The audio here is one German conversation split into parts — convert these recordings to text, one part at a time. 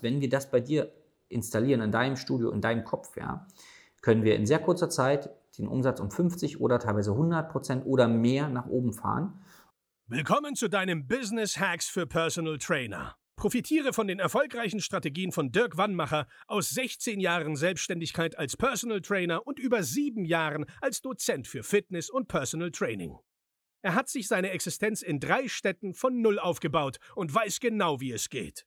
Wenn wir das bei dir installieren in deinem Studio, in deinem Kopf, ja, können wir in sehr kurzer Zeit den Umsatz um 50 oder teilweise 100 Prozent oder mehr nach oben fahren. Willkommen zu deinem Business Hacks für Personal Trainer. Profitiere von den erfolgreichen Strategien von Dirk Wannmacher aus 16 Jahren Selbstständigkeit als Personal Trainer und über sieben Jahren als Dozent für Fitness und Personal Training. Er hat sich seine Existenz in drei Städten von Null aufgebaut und weiß genau, wie es geht.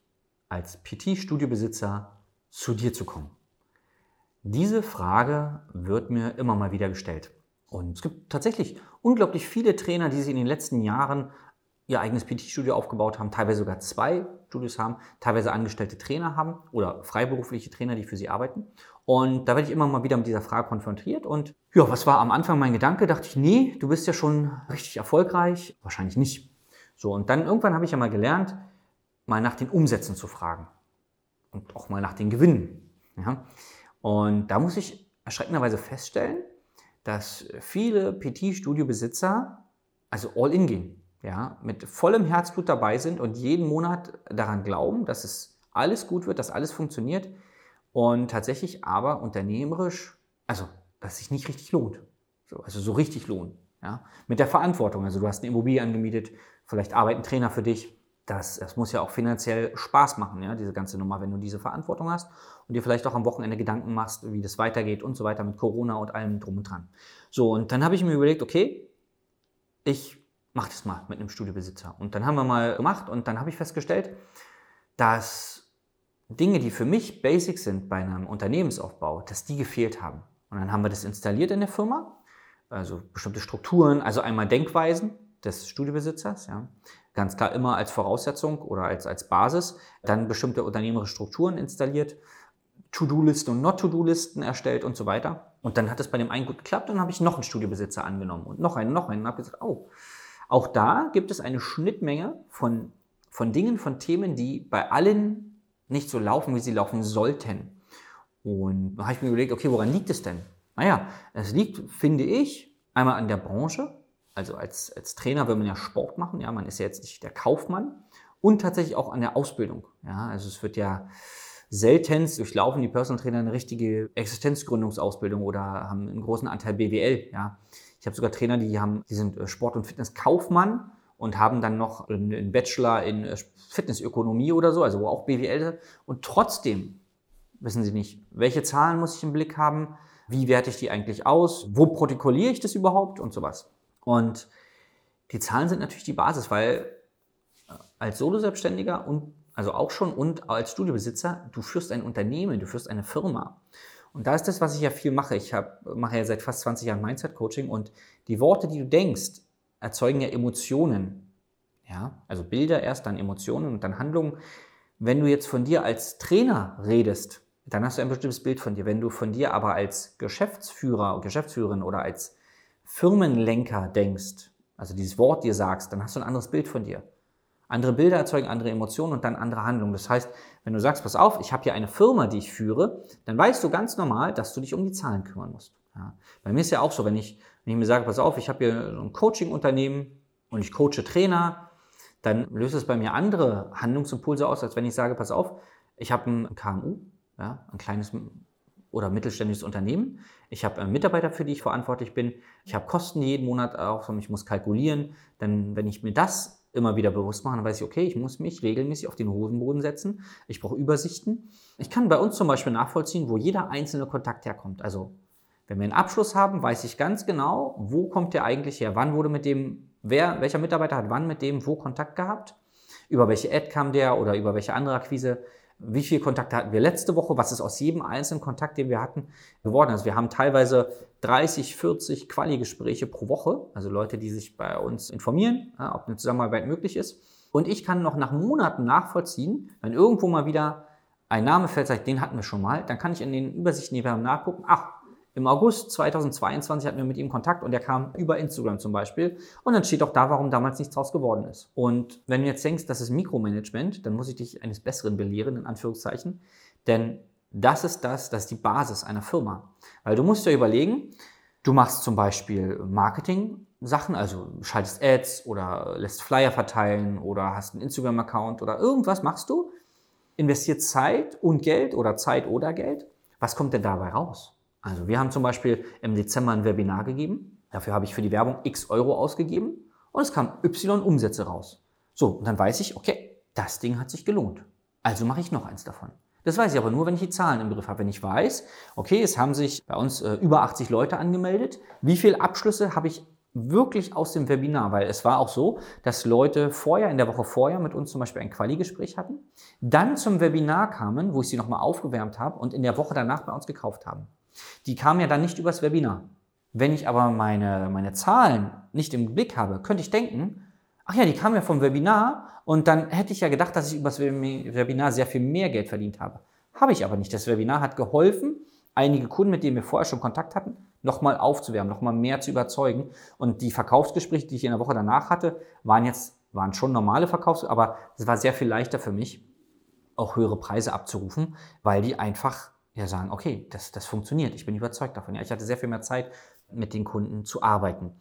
als PT-Studiobesitzer zu dir zu kommen? Diese Frage wird mir immer mal wieder gestellt. Und es gibt tatsächlich unglaublich viele Trainer, die sich in den letzten Jahren ihr eigenes PT-Studio aufgebaut haben, teilweise sogar zwei Studios haben, teilweise angestellte Trainer haben oder freiberufliche Trainer, die für sie arbeiten. Und da werde ich immer mal wieder mit dieser Frage konfrontiert. Und ja, was war am Anfang mein Gedanke? Dachte ich, nee, du bist ja schon richtig erfolgreich. Wahrscheinlich nicht. So, und dann irgendwann habe ich ja mal gelernt, mal nach den Umsätzen zu fragen. Und auch mal nach den Gewinnen. Ja? Und da muss ich erschreckenderweise feststellen, dass viele PT-Studio-Besitzer also all in gehen ja, mit vollem Herzblut dabei sind und jeden Monat daran glauben, dass es alles gut wird, dass alles funktioniert und tatsächlich aber unternehmerisch, also dass es sich nicht richtig lohnt. So, also so richtig lohnt. Ja, mit der Verantwortung. Also du hast eine Immobilie angemietet, vielleicht arbeitet ein Trainer für dich. Das, das muss ja auch finanziell Spaß machen, ja, diese ganze Nummer, wenn du diese Verantwortung hast und dir vielleicht auch am Wochenende Gedanken machst, wie das weitergeht und so weiter mit Corona und allem drum und dran. So, und dann habe ich mir überlegt, okay, ich mach das mal mit einem Studiobesitzer. Und dann haben wir mal gemacht und dann habe ich festgestellt, dass Dinge, die für mich basic sind bei einem Unternehmensaufbau, dass die gefehlt haben. Und dann haben wir das installiert in der Firma, also bestimmte Strukturen, also einmal Denkweisen des Studiobesitzers, ja, ganz klar immer als Voraussetzung oder als, als Basis, dann bestimmte unternehmerische Strukturen installiert, To-Do-Listen und Not-To-Do-Listen erstellt und so weiter. Und dann hat es bei dem einen gut geklappt, dann habe ich noch einen Studiobesitzer angenommen und noch einen, noch einen und habe gesagt, oh, auch da gibt es eine Schnittmenge von, von Dingen, von Themen, die bei allen nicht so laufen, wie sie laufen sollten. Und da habe ich mir überlegt, okay, woran liegt es denn? Naja, es liegt, finde ich, einmal an der Branche. Also als, als Trainer will man ja Sport machen, ja, man ist ja jetzt nicht der Kaufmann. Und tatsächlich auch an der Ausbildung. Ja, also es wird ja seltenst durchlaufen die Personal Trainer eine richtige Existenzgründungsausbildung oder haben einen großen Anteil BWL. Ja. Ich habe sogar Trainer, die haben, die sind äh, Sport- und Fitnesskaufmann und haben dann noch einen Bachelor in äh, Fitnessökonomie oder so, also wo auch BWL und trotzdem wissen sie nicht, welche Zahlen muss ich im Blick haben, wie werte ich die eigentlich aus, wo protokolliere ich das überhaupt und sowas. Und die Zahlen sind natürlich die Basis, weil äh, als Solo-Selbstständiger und also auch schon und als Studiobesitzer, du führst ein Unternehmen, du führst eine Firma. Und da ist das, was ich ja viel mache. Ich hab, mache ja seit fast 20 Jahren Mindset-Coaching und die Worte, die du denkst, erzeugen ja Emotionen. Ja, also Bilder erst, dann Emotionen und dann Handlungen. Wenn du jetzt von dir als Trainer redest, dann hast du ein bestimmtes Bild von dir. Wenn du von dir aber als Geschäftsführer, Geschäftsführerin oder als Firmenlenker denkst, also dieses Wort dir sagst, dann hast du ein anderes Bild von dir. Andere Bilder erzeugen andere Emotionen und dann andere Handlungen. Das heißt, wenn du sagst, pass auf, ich habe hier eine Firma, die ich führe, dann weißt du ganz normal, dass du dich um die Zahlen kümmern musst. Ja. Bei mir ist ja auch so, wenn ich, wenn ich mir sage, pass auf, ich habe hier ein Coaching-Unternehmen und ich coache Trainer, dann löst es bei mir andere Handlungsimpulse aus, als wenn ich sage, pass auf, ich habe ein KMU, ja, ein kleines oder mittelständisches Unternehmen. Ich habe Mitarbeiter, für die ich verantwortlich bin. Ich habe Kosten jeden Monat auch, ich muss kalkulieren. Denn wenn ich mir das immer wieder bewusst machen. Dann weiß ich, okay, ich muss mich regelmäßig auf den Hosenboden setzen. Ich brauche Übersichten. Ich kann bei uns zum Beispiel nachvollziehen, wo jeder einzelne Kontakt herkommt. Also, wenn wir einen Abschluss haben, weiß ich ganz genau, wo kommt der eigentlich her? Wann wurde mit dem, wer, welcher Mitarbeiter hat wann mit dem wo Kontakt gehabt? Über welche Ad kam der oder über welche andere Akquise wie viele Kontakte hatten wir letzte Woche, was ist aus jedem einzelnen Kontakt, den wir hatten, geworden. Also wir haben teilweise 30, 40 Quali-Gespräche pro Woche, also Leute, die sich bei uns informieren, ob eine Zusammenarbeit möglich ist. Und ich kann noch nach Monaten nachvollziehen, wenn irgendwo mal wieder ein Name fällt, sagt, den hatten wir schon mal, dann kann ich in den Übersichten, die wir haben, nachgucken, ach, im August 2022 hatten wir mit ihm Kontakt und er kam über Instagram zum Beispiel. Und dann steht auch da, warum damals nichts draus geworden ist. Und wenn du jetzt denkst, das ist Mikromanagement, dann muss ich dich eines Besseren belehren, in Anführungszeichen. Denn das ist das, das ist die Basis einer Firma. Weil du musst dir überlegen, du machst zum Beispiel Marketing-Sachen, also schaltest Ads oder lässt Flyer verteilen oder hast einen Instagram-Account oder irgendwas machst du, investiert Zeit und Geld oder Zeit oder Geld. Was kommt denn dabei raus? Also wir haben zum Beispiel im Dezember ein Webinar gegeben. Dafür habe ich für die Werbung x Euro ausgegeben und es kam y Umsätze raus. So, und dann weiß ich, okay, das Ding hat sich gelohnt. Also mache ich noch eins davon. Das weiß ich aber nur, wenn ich die Zahlen im Griff habe. Wenn ich weiß, okay, es haben sich bei uns äh, über 80 Leute angemeldet. Wie viele Abschlüsse habe ich wirklich aus dem Webinar? Weil es war auch so, dass Leute vorher, in der Woche vorher mit uns zum Beispiel ein Quali-Gespräch hatten, dann zum Webinar kamen, wo ich sie nochmal aufgewärmt habe und in der Woche danach bei uns gekauft haben. Die kamen ja dann nicht übers Webinar. Wenn ich aber meine, meine Zahlen nicht im Blick habe, könnte ich denken, ach ja, die kamen ja vom Webinar und dann hätte ich ja gedacht, dass ich übers Webinar sehr viel mehr Geld verdient habe. Habe ich aber nicht. Das Webinar hat geholfen, einige Kunden, mit denen wir vorher schon Kontakt hatten, nochmal aufzuwärmen, nochmal mehr zu überzeugen. Und die Verkaufsgespräche, die ich in der Woche danach hatte, waren jetzt, waren schon normale Verkaufsgespräche, aber es war sehr viel leichter für mich, auch höhere Preise abzurufen, weil die einfach ja sagen, okay, das, das funktioniert, ich bin überzeugt davon. Ja, ich hatte sehr viel mehr Zeit, mit den Kunden zu arbeiten.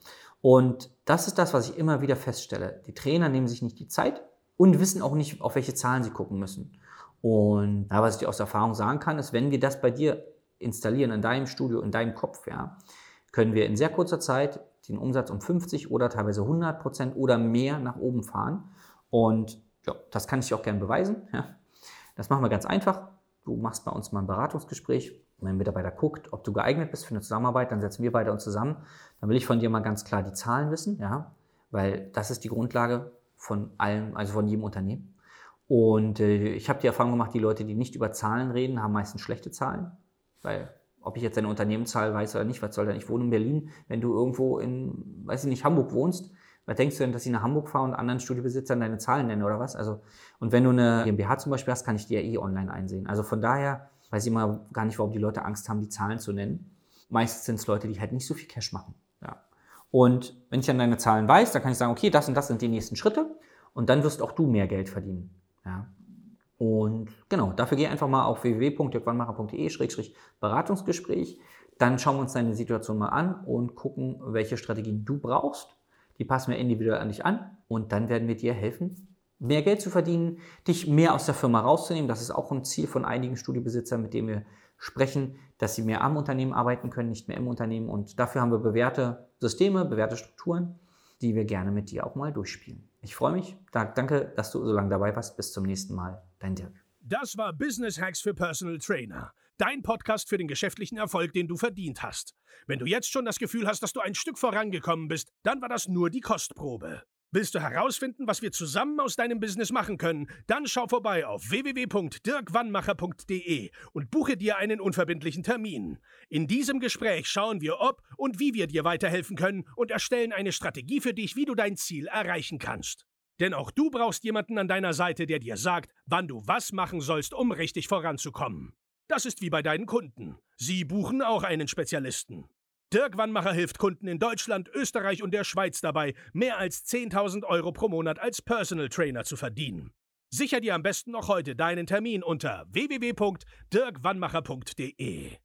Und das ist das, was ich immer wieder feststelle. Die Trainer nehmen sich nicht die Zeit und wissen auch nicht, auf welche Zahlen sie gucken müssen. Und ja, was ich dir aus Erfahrung sagen kann, ist, wenn wir das bei dir installieren, in deinem Studio, in deinem Kopf, ja, können wir in sehr kurzer Zeit den Umsatz um 50 oder teilweise 100 Prozent oder mehr nach oben fahren. Und ja, das kann ich dir auch gerne beweisen. Ja. Das machen wir ganz einfach du machst bei uns mal ein Beratungsgespräch, wenn ein Mitarbeiter guckt, ob du geeignet bist für eine Zusammenarbeit, dann setzen wir beide uns zusammen. Dann will ich von dir mal ganz klar die Zahlen wissen, ja, weil das ist die Grundlage von allem, also von jedem Unternehmen. Und äh, ich habe die Erfahrung gemacht, die Leute, die nicht über Zahlen reden, haben meistens schlechte Zahlen, weil ob ich jetzt deine Unternehmenszahl weiß oder nicht, was soll denn? Ich wohne in Berlin, wenn du irgendwo in, weiß ich nicht, Hamburg wohnst, was denkst du denn, dass ich nach Hamburg fahre und anderen Studiobesitzern deine Zahlen nenne oder was? Also, und wenn du eine GmbH zum Beispiel hast, kann ich die ja eh online einsehen. Also von daher weiß ich immer gar nicht, warum die Leute Angst haben, die Zahlen zu nennen. Meistens sind es Leute, die halt nicht so viel Cash machen. Ja. Und wenn ich dann deine Zahlen weiß, dann kann ich sagen, okay, das und das sind die nächsten Schritte und dann wirst auch du mehr Geld verdienen. Ja. Und genau, dafür geh einfach mal auf www.jörgwannmacher.de-beratungsgespräch. Dann schauen wir uns deine Situation mal an und gucken, welche Strategien du brauchst die passen wir individuell an dich an und dann werden wir dir helfen, mehr Geld zu verdienen, dich mehr aus der Firma rauszunehmen. Das ist auch ein Ziel von einigen Studiobesitzern, mit denen wir sprechen, dass sie mehr am Unternehmen arbeiten können, nicht mehr im Unternehmen. Und dafür haben wir bewährte Systeme, bewährte Strukturen, die wir gerne mit dir auch mal durchspielen. Ich freue mich. Danke, dass du so lange dabei warst. Bis zum nächsten Mal. Dein Dirk. Das war Business Hacks für Personal Trainer. Dein Podcast für den geschäftlichen Erfolg, den du verdient hast. Wenn du jetzt schon das Gefühl hast, dass du ein Stück vorangekommen bist, dann war das nur die Kostprobe. Willst du herausfinden, was wir zusammen aus deinem Business machen können? Dann schau vorbei auf www.dirkwannmacher.de und buche dir einen unverbindlichen Termin. In diesem Gespräch schauen wir, ob und wie wir dir weiterhelfen können und erstellen eine Strategie für dich, wie du dein Ziel erreichen kannst. Denn auch du brauchst jemanden an deiner Seite, der dir sagt, wann du was machen sollst, um richtig voranzukommen. Das ist wie bei deinen Kunden. Sie buchen auch einen Spezialisten. Dirk Wannmacher hilft Kunden in Deutschland, Österreich und der Schweiz dabei, mehr als 10.000 Euro pro Monat als Personal Trainer zu verdienen. Sicher dir am besten noch heute deinen Termin unter www.dirkwannmacher.de.